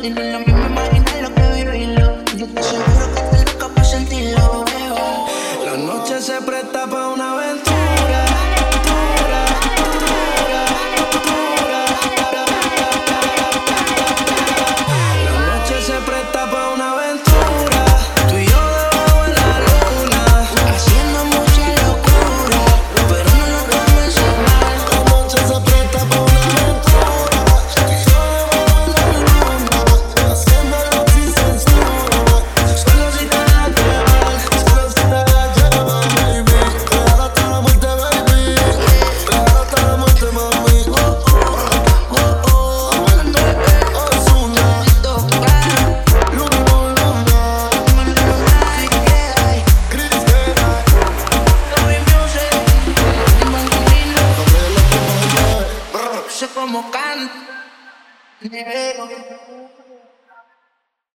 ti no es lo mismo imaginar lo que vivirlo. Yo te seguro que estás loca para sentirlo. La noche se presta para una aventura. como canto. Negro.